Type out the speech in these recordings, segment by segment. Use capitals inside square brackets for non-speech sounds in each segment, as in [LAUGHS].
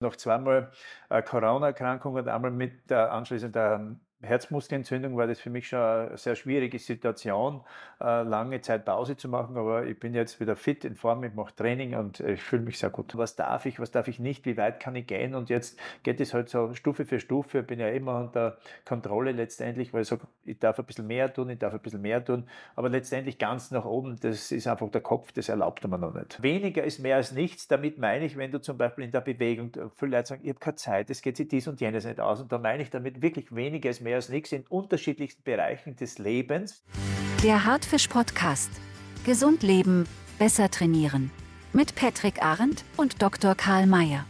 Nach zweimal äh, Corona-Erkrankung und einmal mit der anschließenden Herzmuskelentzündung war das für mich schon eine sehr schwierige Situation, äh, lange Zeit Pause zu machen, aber ich bin jetzt wieder fit in Form, ich mache Training und ich fühle mich sehr gut. Was darf ich, was darf ich nicht, wie weit kann ich gehen und jetzt geht es halt so Stufe für Stufe, bin ja immer unter Kontrolle letztendlich, weil ich sage, ich darf ein bisschen mehr tun, ich darf ein bisschen mehr tun, aber letztendlich ganz nach oben, das ist einfach der Kopf, das erlaubt man noch nicht. Weniger ist mehr als nichts, damit meine ich, wenn du zum Beispiel in der Bewegung, viele Leute sagen, ich habe keine Zeit, es geht sich dies und jenes nicht aus und da meine ich damit wirklich weniger ist mehr mehr als nichts in unterschiedlichsten Bereichen des Lebens. Der Hartfisch Podcast. Gesund leben, besser trainieren. Mit Patrick Arendt und Dr. Karl Mayer.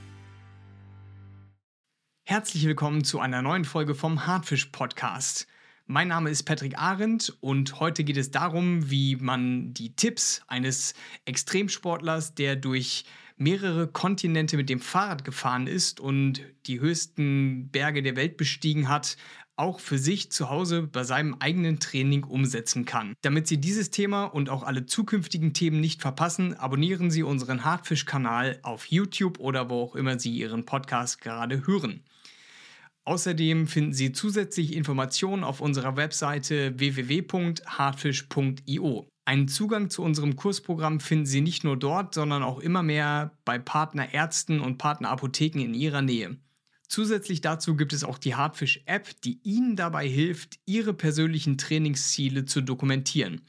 Herzlich willkommen zu einer neuen Folge vom Hartfisch Podcast. Mein Name ist Patrick Arendt und heute geht es darum, wie man die Tipps eines Extremsportlers, der durch mehrere Kontinente mit dem Fahrrad gefahren ist und die höchsten Berge der Welt bestiegen hat, auch für sich zu Hause bei seinem eigenen Training umsetzen kann. Damit Sie dieses Thema und auch alle zukünftigen Themen nicht verpassen, abonnieren Sie unseren Hartfisch-Kanal auf YouTube oder wo auch immer Sie Ihren Podcast gerade hören. Außerdem finden Sie zusätzlich Informationen auf unserer Webseite www.hartfisch.io. Einen Zugang zu unserem Kursprogramm finden Sie nicht nur dort, sondern auch immer mehr bei Partnerärzten und Partnerapotheken in Ihrer Nähe. Zusätzlich dazu gibt es auch die Hardfish-App, die Ihnen dabei hilft, Ihre persönlichen Trainingsziele zu dokumentieren.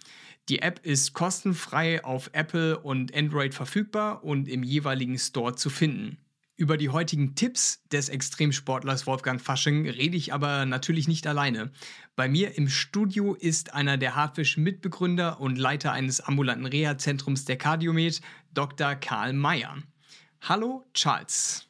Die App ist kostenfrei auf Apple und Android verfügbar und im jeweiligen Store zu finden. Über die heutigen Tipps des Extremsportlers Wolfgang Fasching rede ich aber natürlich nicht alleine. Bei mir im Studio ist einer der Hardfish-Mitbegründer und Leiter eines ambulanten Reha-Zentrums der Cardiomed, Dr. Karl Mayer. Hallo Charles.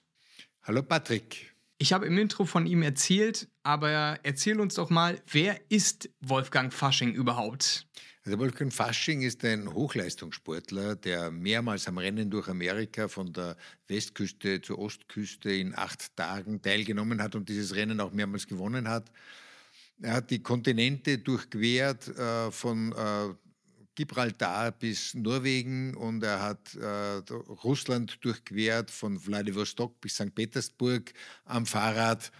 Hallo Patrick. Ich habe im Intro von ihm erzählt, aber erzähl uns doch mal, wer ist Wolfgang Fasching überhaupt? Also Wolfgang Fasching ist ein Hochleistungssportler, der mehrmals am Rennen durch Amerika von der Westküste zur Ostküste in acht Tagen teilgenommen hat und dieses Rennen auch mehrmals gewonnen hat. Er hat die Kontinente durchquert äh, von äh, Gibraltar bis Norwegen und er hat äh, Russland durchquert von Vladivostok bis St. Petersburg am Fahrrad,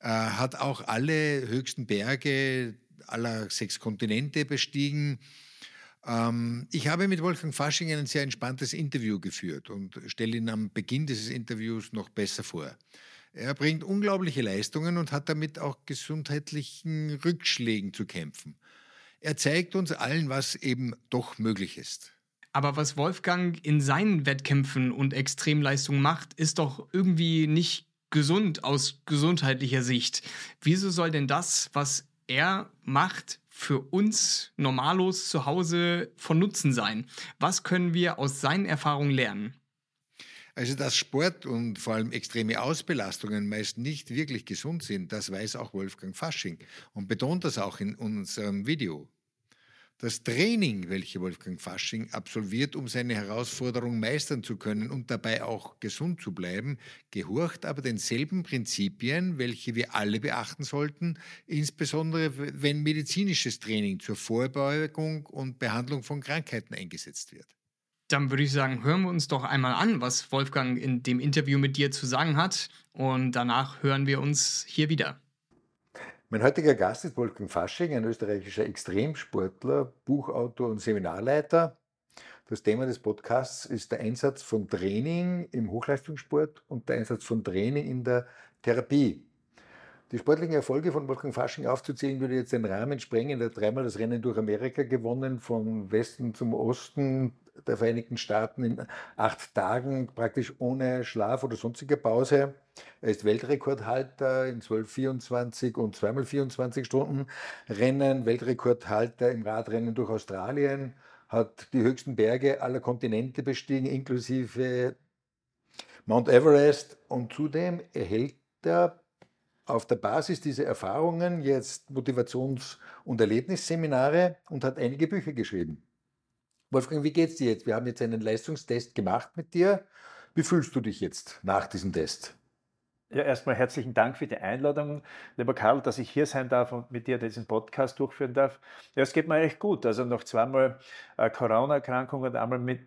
äh, hat auch alle höchsten Berge aller sechs Kontinente bestiegen. Ähm, ich habe mit Wolfgang Fasching ein sehr entspanntes Interview geführt und stelle ihn am Beginn dieses Interviews noch besser vor. Er bringt unglaubliche Leistungen und hat damit auch gesundheitlichen Rückschlägen zu kämpfen. Er zeigt uns allen, was eben doch möglich ist. Aber was Wolfgang in seinen Wettkämpfen und Extremleistungen macht, ist doch irgendwie nicht gesund aus gesundheitlicher Sicht. Wieso soll denn das, was er macht, für uns normalos zu Hause von Nutzen sein? Was können wir aus seinen Erfahrungen lernen? Also, dass Sport und vor allem extreme Ausbelastungen meist nicht wirklich gesund sind, das weiß auch Wolfgang Fasching und betont das auch in unserem Video. Das Training, welches Wolfgang Fasching absolviert, um seine Herausforderung meistern zu können und dabei auch gesund zu bleiben, gehorcht aber denselben Prinzipien, welche wir alle beachten sollten, insbesondere wenn medizinisches Training zur Vorbeugung und Behandlung von Krankheiten eingesetzt wird. Dann würde ich sagen, hören wir uns doch einmal an, was Wolfgang in dem Interview mit dir zu sagen hat. Und danach hören wir uns hier wieder. Mein heutiger Gast ist Wolfgang Fasching, ein österreichischer Extremsportler, Buchautor und Seminarleiter. Das Thema des Podcasts ist der Einsatz von Training im Hochleistungssport und der Einsatz von Training in der Therapie. Die sportlichen Erfolge von Wolfgang Fasching aufzuzählen, würde jetzt den Rahmen sprengen. Er hat dreimal das Rennen durch Amerika gewonnen, von Westen zum Osten, der Vereinigten Staaten in acht Tagen, praktisch ohne Schlaf oder sonstige Pause. Er ist Weltrekordhalter in 12, 24 und zweimal 24 Stunden Rennen, Weltrekordhalter im Radrennen durch Australien, hat die höchsten Berge aller Kontinente bestiegen, inklusive Mount Everest. Und zudem erhält er auf der Basis dieser Erfahrungen jetzt Motivations- und Erlebnisseminare und hat einige Bücher geschrieben. Wolfgang, wie geht's dir jetzt? Wir haben jetzt einen Leistungstest gemacht mit dir. Wie fühlst du dich jetzt nach diesem Test? Ja, erstmal herzlichen Dank für die Einladung, lieber Karl, dass ich hier sein darf und mit dir diesen Podcast durchführen darf. Ja, es geht mir echt gut. Also noch zweimal äh, Corona-Erkrankung und einmal mit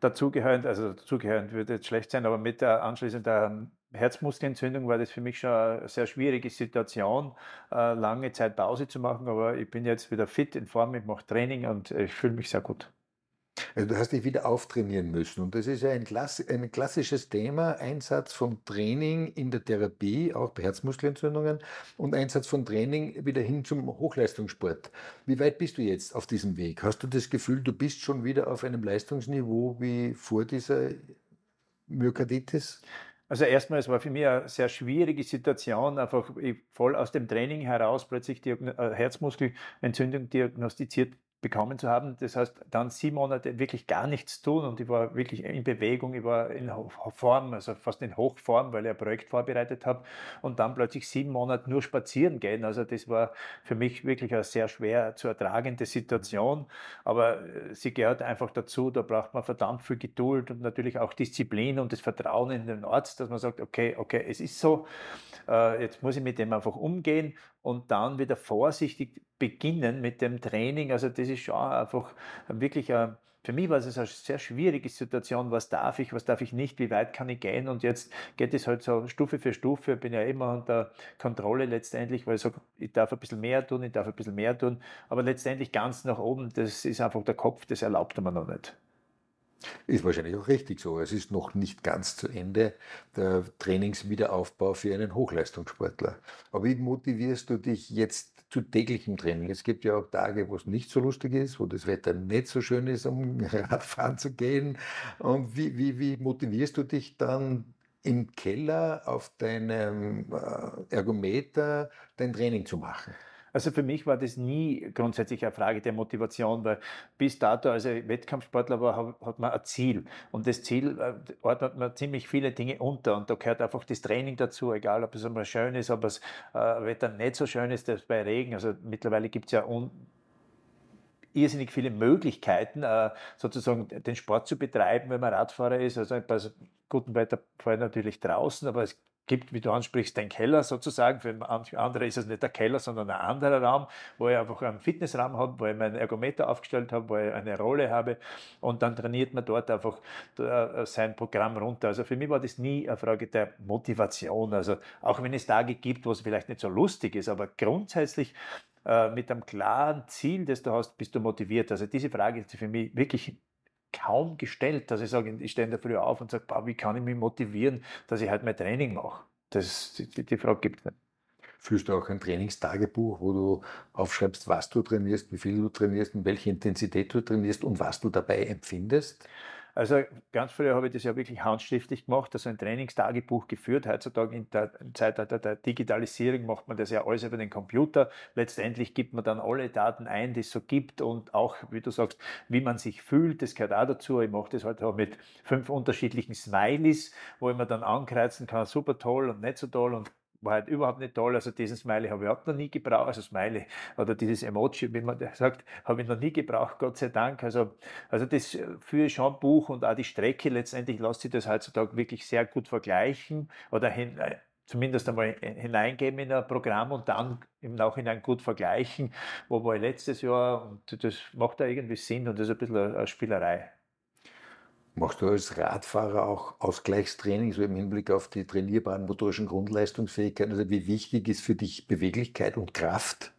dazugehörend, also dazugehörend würde jetzt schlecht sein, aber mit der anschließenden Herzmuskelentzündung war das für mich schon eine sehr schwierige Situation, äh, lange Zeit Pause zu machen, aber ich bin jetzt wieder fit in Form, ich mache Training und ich fühle mich sehr gut. Also du hast dich wieder auftrainieren müssen und das ist ja ein, Klass ein klassisches Thema, Einsatz von Training in der Therapie, auch bei Herzmuskelentzündungen und Einsatz von Training wieder hin zum Hochleistungssport. Wie weit bist du jetzt auf diesem Weg? Hast du das Gefühl, du bist schon wieder auf einem Leistungsniveau wie vor dieser Myokarditis? Also erstmal, es war für mich eine sehr schwierige Situation, einfach voll aus dem Training heraus plötzlich die äh, Herzmuskelentzündung diagnostiziert bekommen zu haben. Das heißt, dann sieben Monate wirklich gar nichts tun und ich war wirklich in Bewegung, ich war in Form, also fast in Hochform, weil ich ein Projekt vorbereitet habe und dann plötzlich sieben Monate nur spazieren gehen. Also das war für mich wirklich eine sehr schwer zu ertragende Situation, aber äh, sie gehört einfach dazu, da braucht man verdammt viel Geduld und natürlich auch Disziplin und das Vertrauen in den Arzt, dass man sagt, okay, okay, es ist so, äh, jetzt muss ich mit dem einfach umgehen und dann wieder vorsichtig beginnen mit dem Training. Also das ist schon einfach wirklich ein, für mich war es eine sehr schwierige Situation. Was darf ich, was darf ich nicht, wie weit kann ich gehen? Und jetzt geht es halt so Stufe für Stufe. Bin ja immer unter Kontrolle letztendlich, weil ich sage, ich darf ein bisschen mehr tun, ich darf ein bisschen mehr tun. Aber letztendlich ganz nach oben, das ist einfach der Kopf, das erlaubt man noch nicht. Ist wahrscheinlich auch richtig so. Es ist noch nicht ganz zu Ende der Trainingswiederaufbau für einen Hochleistungssportler. Aber wie motivierst du dich jetzt zu täglichem Training? Es gibt ja auch Tage, wo es nicht so lustig ist, wo das Wetter nicht so schön ist, um [LAUGHS] Radfahren zu gehen. Und wie, wie, wie motivierst du dich dann im Keller auf deinem äh, Ergometer dein Training zu machen? Also für mich war das nie grundsätzlich eine Frage der Motivation, weil bis dato, als ich Wettkampfsportler war, hat man ein Ziel. Und das Ziel äh, ordnet man ziemlich viele Dinge unter. Und da gehört einfach das Training dazu, egal ob es einmal schön ist, ob es äh, Wetter nicht so schön ist, das bei Regen. Also mittlerweile gibt es ja un irrsinnig viele Möglichkeiten, äh, sozusagen den Sport zu betreiben, wenn man Radfahrer ist. Also bei gutem Wetter fahre ich natürlich draußen, aber es gibt, wie du ansprichst, den Keller sozusagen. Für andere ist es nicht der Keller, sondern ein anderer Raum, wo ich einfach einen Fitnessraum habe, wo ich meinen Ergometer aufgestellt habe, wo ich eine Rolle habe und dann trainiert man dort einfach äh, sein Programm runter. Also für mich war das nie eine Frage der Motivation. Also auch wenn es Tage gibt, wo es vielleicht nicht so lustig ist, aber grundsätzlich äh, mit einem klaren Ziel, das du hast, bist du motiviert. Also diese Frage ist für mich wirklich kaum gestellt, dass ich sage, ich stehe in der Früh auf und sage, wie kann ich mich motivieren, dass ich halt mein Training mache. Das, die, die Frage gibt es nicht. Führst du auch ein Trainingstagebuch, wo du aufschreibst, was du trainierst, wie viel du trainierst, in welche Intensität du trainierst und was du dabei empfindest? Also ganz früher habe ich das ja wirklich handschriftlich gemacht, also ein Trainingstagebuch geführt. Heutzutage in der Zeitalter der Digitalisierung macht man das ja alles über den Computer. Letztendlich gibt man dann alle Daten ein, die es so gibt und auch, wie du sagst, wie man sich fühlt, das gehört auch dazu. Ich mache das heute halt mit fünf unterschiedlichen Smileys, wo ich mir dann ankreuzen kann, super toll und nicht so toll und war halt überhaupt nicht toll. Also diesen Smiley habe ich auch noch nie gebraucht. Also Smiley oder dieses Emoji, wie man sagt, habe ich noch nie gebraucht, Gott sei Dank. Also, also das für schon Buch und auch die Strecke letztendlich lässt sich das heutzutage wirklich sehr gut vergleichen oder hin, äh, zumindest einmal hineingeben in ein Programm und dann im Nachhinein gut vergleichen, wo war ich letztes Jahr und das macht da irgendwie Sinn und das ist ein bisschen eine Spielerei. Machst du als Radfahrer auch Ausgleichstraining, so im Hinblick auf die trainierbaren motorischen Grundleistungsfähigkeiten? Also wie wichtig ist für dich Beweglichkeit und Kraft?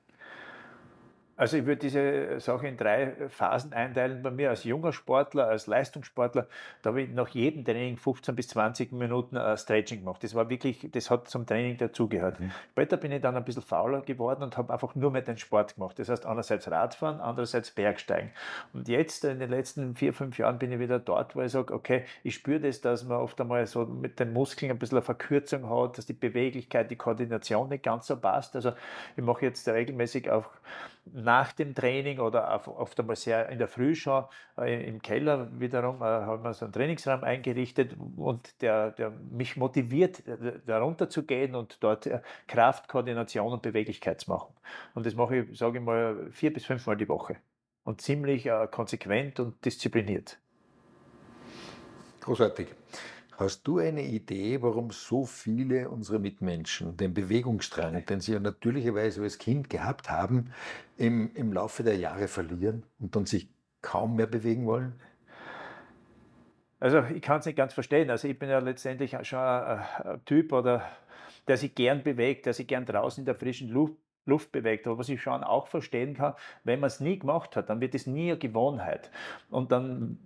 Also ich würde diese Sache in drei Phasen einteilen. Bei mir als junger Sportler, als Leistungssportler, da habe ich nach jedem Training 15 bis 20 Minuten äh, Stretching gemacht. Das war wirklich, das hat zum Training dazugehört. Mhm. Später bin ich dann ein bisschen fauler geworden und habe einfach nur mehr den Sport gemacht. Das heißt einerseits Radfahren, andererseits Bergsteigen. Und jetzt in den letzten vier, fünf Jahren bin ich wieder dort, wo ich sage, okay, ich spüre das, dass man oft einmal so mit den Muskeln ein bisschen eine Verkürzung hat, dass die Beweglichkeit, die Koordination nicht ganz so passt. Also ich mache jetzt regelmäßig auch nach dem Training oder oft einmal sehr in der Früh schon äh, im Keller wiederum äh, haben wir so einen Trainingsraum eingerichtet und der, der mich motiviert, da runter zu gehen und dort äh, Kraft, Koordination und Beweglichkeit zu machen. Und das mache ich, sage ich mal, vier bis fünfmal die Woche und ziemlich äh, konsequent und diszipliniert. Großartig. Hast du eine Idee, warum so viele unserer Mitmenschen den Bewegungsdrang, den sie ja natürlicherweise als Kind gehabt haben, im, im Laufe der Jahre verlieren und dann sich kaum mehr bewegen wollen? Also ich kann es nicht ganz verstehen. Also ich bin ja letztendlich schon ein, ein Typ oder der sich gern bewegt, der sich gern draußen in der frischen Luft Luft bewegt. Aber was ich schon auch verstehen kann, wenn man es nie gemacht hat, dann wird es nie eine Gewohnheit. Und dann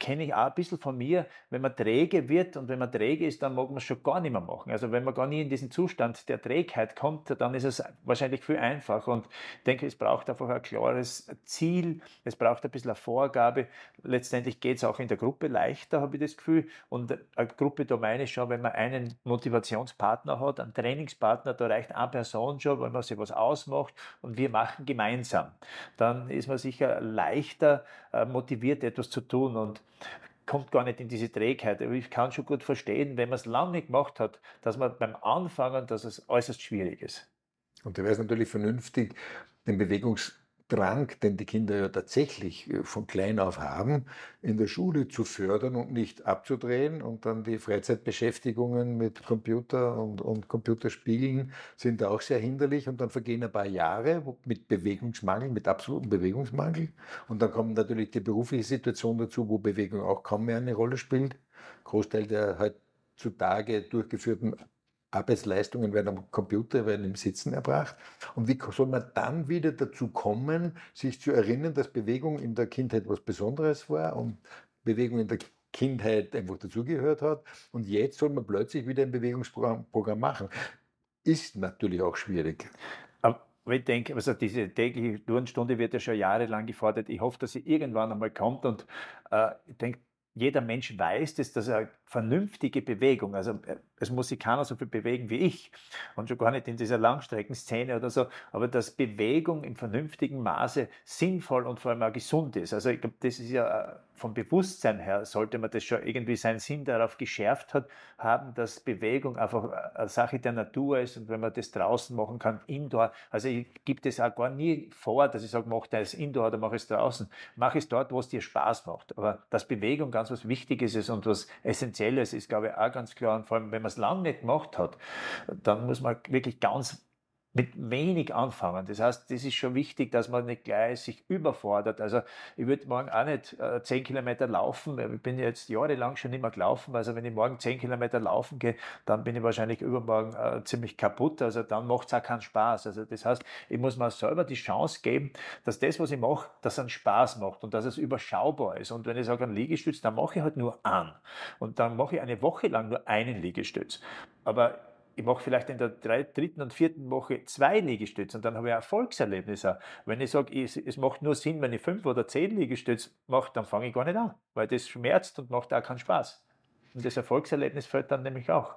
kenne ich auch ein bisschen von mir, wenn man träge wird und wenn man träge ist, dann mag man es schon gar nicht mehr machen. Also wenn man gar nie in diesen Zustand der Trägheit kommt, dann ist es wahrscheinlich viel einfacher und ich denke, es braucht einfach ein klares Ziel, es braucht ein bisschen eine Vorgabe. Letztendlich geht es auch in der Gruppe leichter, habe ich das Gefühl. Und eine Gruppe, da meine ich schon, wenn man einen Motivationspartner hat, einen Trainingspartner, da reicht eine Person schon, wenn man sich was ausmacht und wir machen gemeinsam. Dann ist man sicher leichter äh, motiviert, etwas zu tun und kommt gar nicht in diese Trägheit. Aber ich kann schon gut verstehen, wenn man es lange gemacht hat, dass man beim Anfangen, dass es äußerst schwierig ist. Und da wäre es natürlich vernünftig, den Bewegungs Drang, den die Kinder ja tatsächlich äh, von klein auf haben, in der Schule zu fördern und nicht abzudrehen. Und dann die Freizeitbeschäftigungen mit Computer und, und Computerspielen sind auch sehr hinderlich. Und dann vergehen ein paar Jahre mit Bewegungsmangel, mit absolutem Bewegungsmangel. Und dann kommt natürlich die berufliche Situation dazu, wo Bewegung auch kaum mehr eine Rolle spielt. Großteil der heutzutage durchgeführten Arbeitsleistungen werden am Computer, werden im Sitzen erbracht. Und wie soll man dann wieder dazu kommen, sich zu erinnern, dass Bewegung in der Kindheit was Besonderes war und Bewegung in der Kindheit einfach dazugehört hat. Und jetzt soll man plötzlich wieder ein Bewegungsprogramm Programm machen. Ist natürlich auch schwierig. Aber ich denke, also diese tägliche Turnstunde wird ja schon jahrelang gefordert. Ich hoffe, dass sie irgendwann einmal kommt und äh, ich denke, jeder Mensch weiß, dass das eine vernünftige Bewegung, also äh, es muss sich keiner so viel bewegen wie ich und schon gar nicht in dieser Langstreckenszene oder so, aber dass Bewegung im vernünftigen Maße sinnvoll und vor allem auch gesund ist. Also ich glaube, das ist ja äh, vom Bewusstsein her, sollte man das schon irgendwie seinen Sinn darauf geschärft hat, haben, dass Bewegung einfach äh, eine Sache der Natur ist und wenn man das draußen machen kann, indoor, also ich gebe das auch gar nie vor, dass ich sage, mach das indoor oder mach es draußen. Mach es dort, wo es dir Spaß macht. Aber dass Bewegung ganz was Wichtiges ist und was Essentielles ist, glaube ich, auch ganz klar. Und vor allem, wenn man es lange nicht gemacht hat, dann muss man wirklich ganz mit wenig anfangen. Das heißt, das ist schon wichtig, dass man nicht gleich sich überfordert. Also ich würde morgen auch nicht äh, 10 Kilometer laufen. Ich bin jetzt jahrelang schon mehr gelaufen. Also wenn ich morgen 10 Kilometer laufen gehe, dann bin ich wahrscheinlich übermorgen äh, ziemlich kaputt. Also dann macht es auch keinen Spaß. Also das heißt, ich muss mir selber die Chance geben, dass das, was ich mache, dass einen Spaß macht und dass es überschaubar ist. Und wenn ich sage, einen Liegestütz, dann mache ich halt nur einen. Und dann mache ich eine Woche lang nur einen Liegestütz. Aber ich mache vielleicht in der dritten und vierten Woche zwei Liegestütze und dann habe ich ein Erfolgserlebnis. Wenn ich sage, es, macht nur Sinn, wenn ich fünf oder zehn Liegestütze mache, dann fange ich gar nicht an, weil das schmerzt und macht auch keinen Spaß. Und das Erfolgserlebnis fällt dann nämlich auch.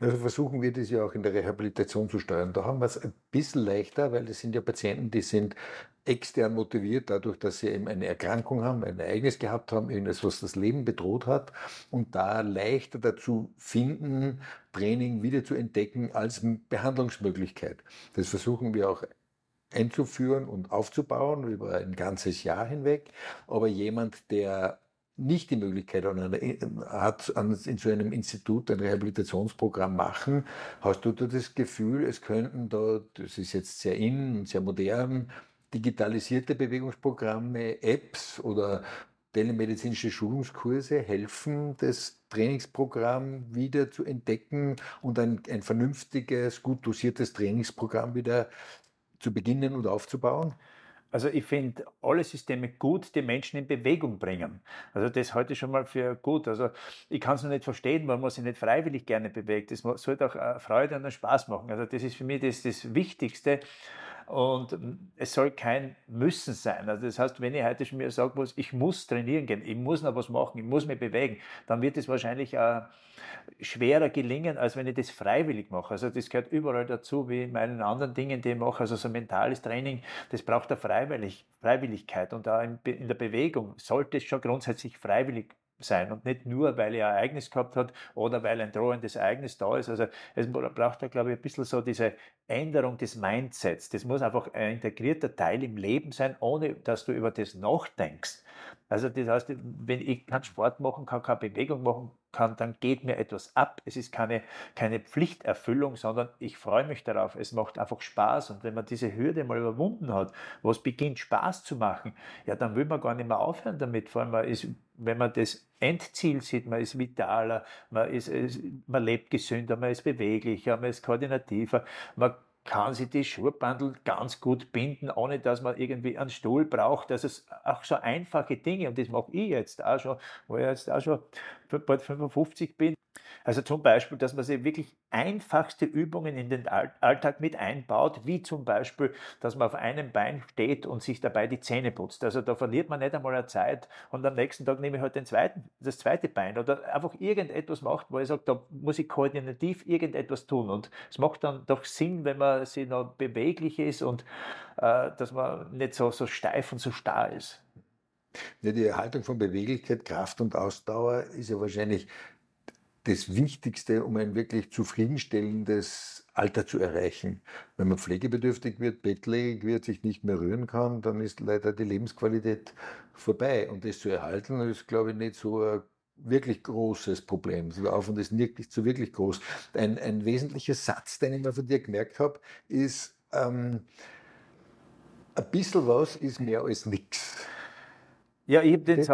Also versuchen wir das ja auch in der Rehabilitation zu steuern. Da haben wir es ein bisschen leichter, weil das sind ja Patienten, die sind extern motiviert, dadurch, dass sie eben eine Erkrankung haben, ein Ereignis gehabt haben, irgendwas, was das Leben bedroht hat und da leichter dazu finden, Training wieder zu entdecken als Behandlungsmöglichkeit. Das versuchen wir auch einzuführen und aufzubauen über ein ganzes Jahr hinweg. Aber jemand, der nicht die Möglichkeit hat, in so einem Institut ein Rehabilitationsprogramm machen, hast du da das Gefühl, es könnten da, das ist jetzt sehr in und sehr modern, digitalisierte Bewegungsprogramme, Apps oder telemedizinische Schulungskurse helfen, das Trainingsprogramm wieder zu entdecken und ein, ein vernünftiges, gut dosiertes Trainingsprogramm wieder zu beginnen und aufzubauen? Also ich finde alle Systeme gut, die Menschen in Bewegung bringen. Also das ich schon mal für gut. Also ich kann es noch nicht verstehen, warum man sich nicht freiwillig gerne bewegt. Das sollte auch äh, Freude und Spaß machen. Also das ist für mich das, das Wichtigste. Und ähm, es soll kein Müssen sein. Also das heißt, wenn ich heute schon mir sagen muss, ich muss trainieren gehen, ich muss noch was machen, ich muss mich bewegen, dann wird es wahrscheinlich äh, schwerer gelingen, als wenn ich das freiwillig mache. Also das gehört überall dazu, wie in meinen anderen Dingen, die ich mache. Also so mentales Training, das braucht eine Freiwillig Freiwilligkeit. Und da in, in der Bewegung sollte es schon grundsätzlich freiwillig sein und nicht nur, weil er ein Ereignis gehabt hat oder weil ein drohendes Ereignis da ist. Also es braucht da, glaube ich, ein bisschen so diese Änderung des Mindsets. Das muss einfach ein integrierter Teil im Leben sein, ohne dass du über das nachdenkst. Also das heißt, wenn ich keinen Sport machen kann, keine Bewegung machen, kann, dann geht mir etwas ab. Es ist keine, keine Pflichterfüllung, sondern ich freue mich darauf. Es macht einfach Spaß. Und wenn man diese Hürde mal überwunden hat, wo es beginnt, Spaß zu machen, ja, dann will man gar nicht mehr aufhören damit. Vor allem, man ist, wenn man das Endziel sieht, man ist vitaler, man, ist, man lebt gesünder, man ist beweglicher, man ist koordinativer, man kann sich die Schuhbandel ganz gut binden, ohne dass man irgendwie einen Stuhl braucht. Das ist auch so einfache Dinge und das mache ich jetzt auch schon, wo ich jetzt auch schon bald 55 bin. Also zum Beispiel, dass man sich wirklich einfachste Übungen in den Alltag mit einbaut, wie zum Beispiel, dass man auf einem Bein steht und sich dabei die Zähne putzt. Also da verliert man nicht einmal eine Zeit und am nächsten Tag nehme ich halt den zweiten, das zweite Bein oder einfach irgendetwas macht, wo ich sage, da muss ich koordinativ irgendetwas tun. Und es macht dann doch Sinn, wenn man sich noch beweglich ist und äh, dass man nicht so, so steif und so starr ist. Ja, die Erhaltung von Beweglichkeit, Kraft und Ausdauer ist ja wahrscheinlich das Wichtigste, um ein wirklich zufriedenstellendes Alter zu erreichen. Wenn man pflegebedürftig wird, bettlägerig wird, sich nicht mehr rühren kann, dann ist leider die Lebensqualität vorbei. Und das zu erhalten, ist, glaube ich, nicht so ein wirklich großes Problem. Der Aufwand ist nicht so wirklich groß. Ein, ein wesentlicher Satz, den ich mir von dir gemerkt habe, ist, ähm, ein bisschen was ist mehr als nichts. Ja, ich habe den,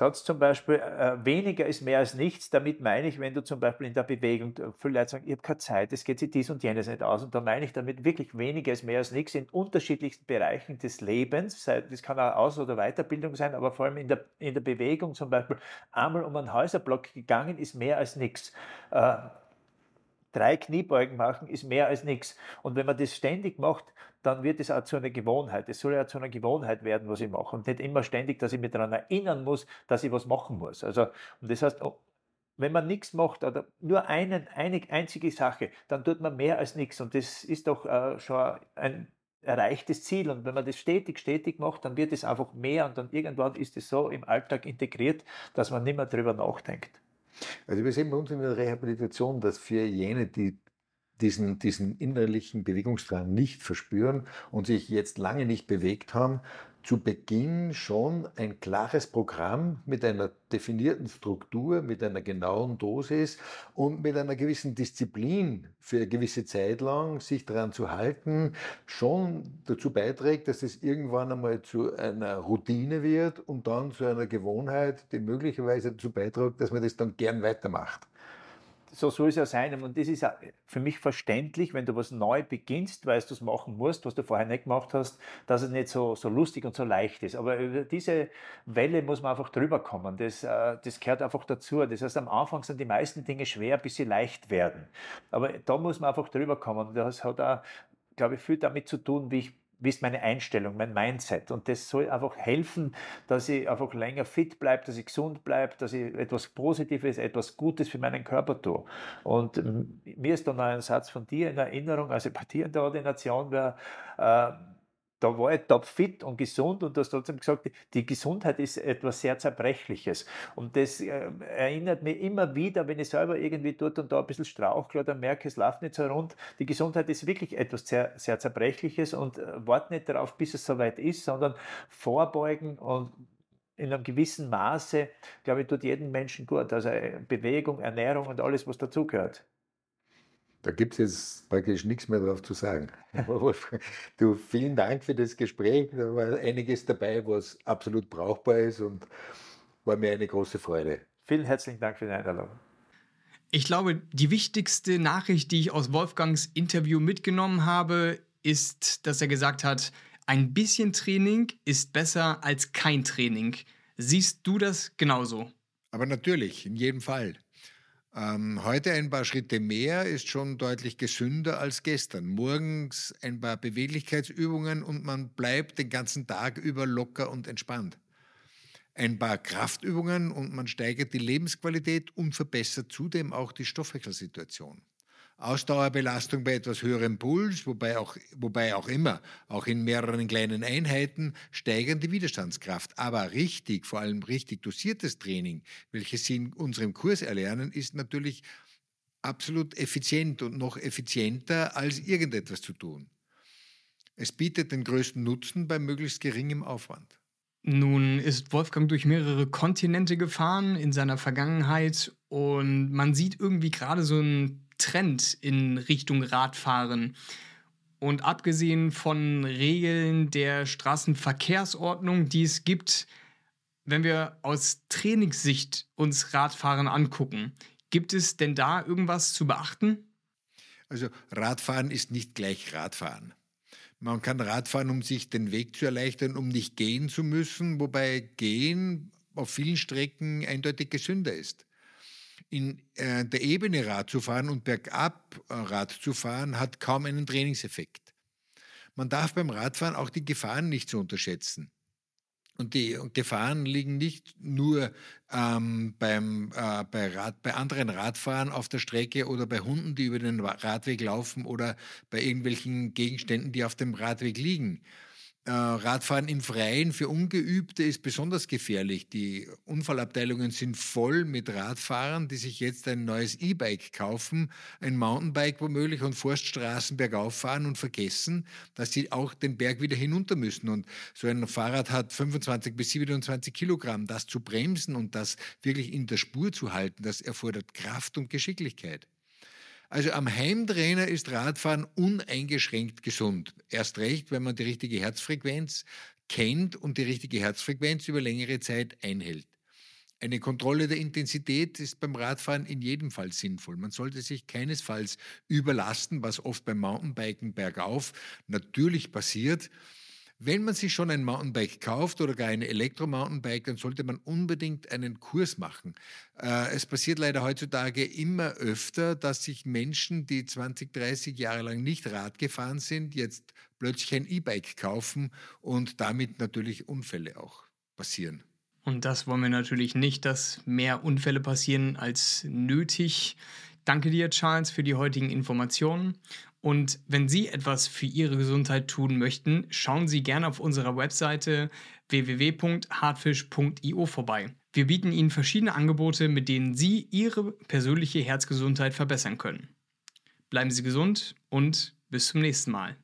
Satz zum Beispiel, äh, weniger ist mehr als nichts. Damit meine ich, wenn du zum Beispiel in der Bewegung, äh, viele Leute sagen, ich habe keine Zeit, es geht sich dies und jenes nicht aus. Und da meine ich damit wirklich weniger ist mehr als nichts in unterschiedlichsten Bereichen des Lebens. Das kann auch Aus- oder Weiterbildung sein, aber vor allem in der, in der Bewegung zum Beispiel einmal um einen Häuserblock gegangen ist mehr als nichts. Äh, drei Kniebeugen machen ist mehr als nichts. Und wenn man das ständig macht, dann wird es auch zu einer Gewohnheit. Es soll ja zu einer Gewohnheit werden, was ich mache. Und nicht immer ständig, dass ich mich daran erinnern muss, dass ich was machen muss. Also, und das heißt, oh, wenn man nichts macht oder nur einen, eine einzige Sache, dann tut man mehr als nichts. Und das ist doch äh, schon ein erreichtes Ziel. Und wenn man das stetig, stetig macht, dann wird es einfach mehr und dann irgendwann ist es so im Alltag integriert, dass man nicht mehr darüber nachdenkt. Also wir sehen bei uns in der Rehabilitation, dass für jene, die diesen, diesen innerlichen Bewegungsdrang nicht verspüren und sich jetzt lange nicht bewegt haben, zu Beginn schon ein klares Programm mit einer definierten Struktur, mit einer genauen Dosis und mit einer gewissen Disziplin für eine gewisse Zeit lang sich daran zu halten, schon dazu beiträgt, dass es irgendwann einmal zu einer Routine wird und dann zu einer Gewohnheit, die möglicherweise dazu beiträgt, dass man das dann gern weitermacht so soll es ja sein. Und das ist für mich verständlich, wenn du was neu beginnst, weil du es machen musst, was du vorher nicht gemacht hast, dass es nicht so, so lustig und so leicht ist. Aber über diese Welle muss man einfach drüber kommen. Das, äh, das gehört einfach dazu. Das heißt, am Anfang sind die meisten Dinge schwer, bis sie leicht werden. Aber da muss man einfach drüber kommen. Das hat auch, glaube ich, viel damit zu tun, wie ich wie ist meine Einstellung, mein Mindset. Und das soll einfach helfen, dass ich einfach länger fit bleibe, dass ich gesund bleibe, dass ich etwas Positives, etwas Gutes für meinen Körper tue. Und mir ist dann ein Satz von dir in Erinnerung, also bei dir in der Ordination wäre, äh, da war ich topfit und gesund und du hast trotzdem gesagt, die Gesundheit ist etwas sehr Zerbrechliches. Und das äh, erinnert mich immer wieder, wenn ich selber irgendwie dort und da ein bisschen strauchle oder merke, es läuft nicht so rund. Die Gesundheit ist wirklich etwas sehr, sehr Zerbrechliches und äh, wart nicht darauf, bis es soweit ist, sondern vorbeugen und in einem gewissen Maße, glaube ich, tut jedem Menschen gut. Also äh, Bewegung, Ernährung und alles, was dazugehört. Da gibt es jetzt praktisch nichts mehr drauf zu sagen. [LAUGHS] [LAUGHS] du, vielen Dank für das Gespräch. Da war einiges dabei, was absolut brauchbar ist und war mir eine große Freude. Vielen herzlichen Dank für die Einladung. Ich glaube, die wichtigste Nachricht, die ich aus Wolfgangs Interview mitgenommen habe, ist, dass er gesagt hat, ein bisschen Training ist besser als kein Training. Siehst du das genauso? Aber natürlich, in jedem Fall. Ähm, heute ein paar Schritte mehr ist schon deutlich gesünder als gestern. Morgens ein paar Beweglichkeitsübungen und man bleibt den ganzen Tag über locker und entspannt. Ein paar Kraftübungen und man steigert die Lebensqualität und verbessert zudem auch die Stoffwechselsituation. Ausdauerbelastung bei etwas höherem Puls, wobei auch, wobei auch immer, auch in mehreren kleinen Einheiten, steigern die Widerstandskraft. Aber richtig, vor allem richtig dosiertes Training, welches Sie in unserem Kurs erlernen, ist natürlich absolut effizient und noch effizienter als irgendetwas zu tun. Es bietet den größten Nutzen bei möglichst geringem Aufwand. Nun ist Wolfgang durch mehrere Kontinente gefahren in seiner Vergangenheit und man sieht irgendwie gerade so einen Trend in Richtung Radfahren. Und abgesehen von Regeln der Straßenverkehrsordnung, die es gibt, wenn wir aus Trainingssicht uns Radfahren angucken, gibt es denn da irgendwas zu beachten? Also Radfahren ist nicht gleich Radfahren. Man kann Radfahren, um sich den Weg zu erleichtern, um nicht gehen zu müssen, wobei Gehen auf vielen Strecken eindeutig gesünder ist. In äh, der Ebene Rad zu fahren und bergab äh, Rad zu fahren, hat kaum einen Trainingseffekt. Man darf beim Radfahren auch die Gefahren nicht so unterschätzen. Und die Gefahren liegen nicht nur ähm, beim, äh, bei, Rad, bei anderen Radfahrern auf der Strecke oder bei Hunden, die über den Radweg laufen oder bei irgendwelchen Gegenständen, die auf dem Radweg liegen. Äh, Radfahren im Freien für Ungeübte ist besonders gefährlich. Die Unfallabteilungen sind voll mit Radfahrern, die sich jetzt ein neues E-Bike kaufen, ein Mountainbike womöglich und Forststraßen bergauf fahren und vergessen, dass sie auch den Berg wieder hinunter müssen. Und so ein Fahrrad hat 25 bis 27 Kilogramm. Das zu bremsen und das wirklich in der Spur zu halten, das erfordert Kraft und Geschicklichkeit. Also am Heimtrainer ist Radfahren uneingeschränkt gesund. Erst recht, wenn man die richtige Herzfrequenz kennt und die richtige Herzfrequenz über längere Zeit einhält. Eine Kontrolle der Intensität ist beim Radfahren in jedem Fall sinnvoll. Man sollte sich keinesfalls überlasten, was oft beim Mountainbiken bergauf natürlich passiert. Wenn man sich schon ein Mountainbike kauft oder gar ein Elektro-Mountainbike, dann sollte man unbedingt einen Kurs machen. Äh, es passiert leider heutzutage immer öfter, dass sich Menschen, die 20, 30 Jahre lang nicht Rad gefahren sind, jetzt plötzlich ein E-Bike kaufen und damit natürlich Unfälle auch passieren. Und das wollen wir natürlich nicht, dass mehr Unfälle passieren als nötig. Danke dir, Charles, für die heutigen Informationen. Und wenn Sie etwas für Ihre Gesundheit tun möchten, schauen Sie gerne auf unserer Webseite www.hartfisch.io vorbei. Wir bieten Ihnen verschiedene Angebote, mit denen Sie Ihre persönliche Herzgesundheit verbessern können. Bleiben Sie gesund und bis zum nächsten Mal.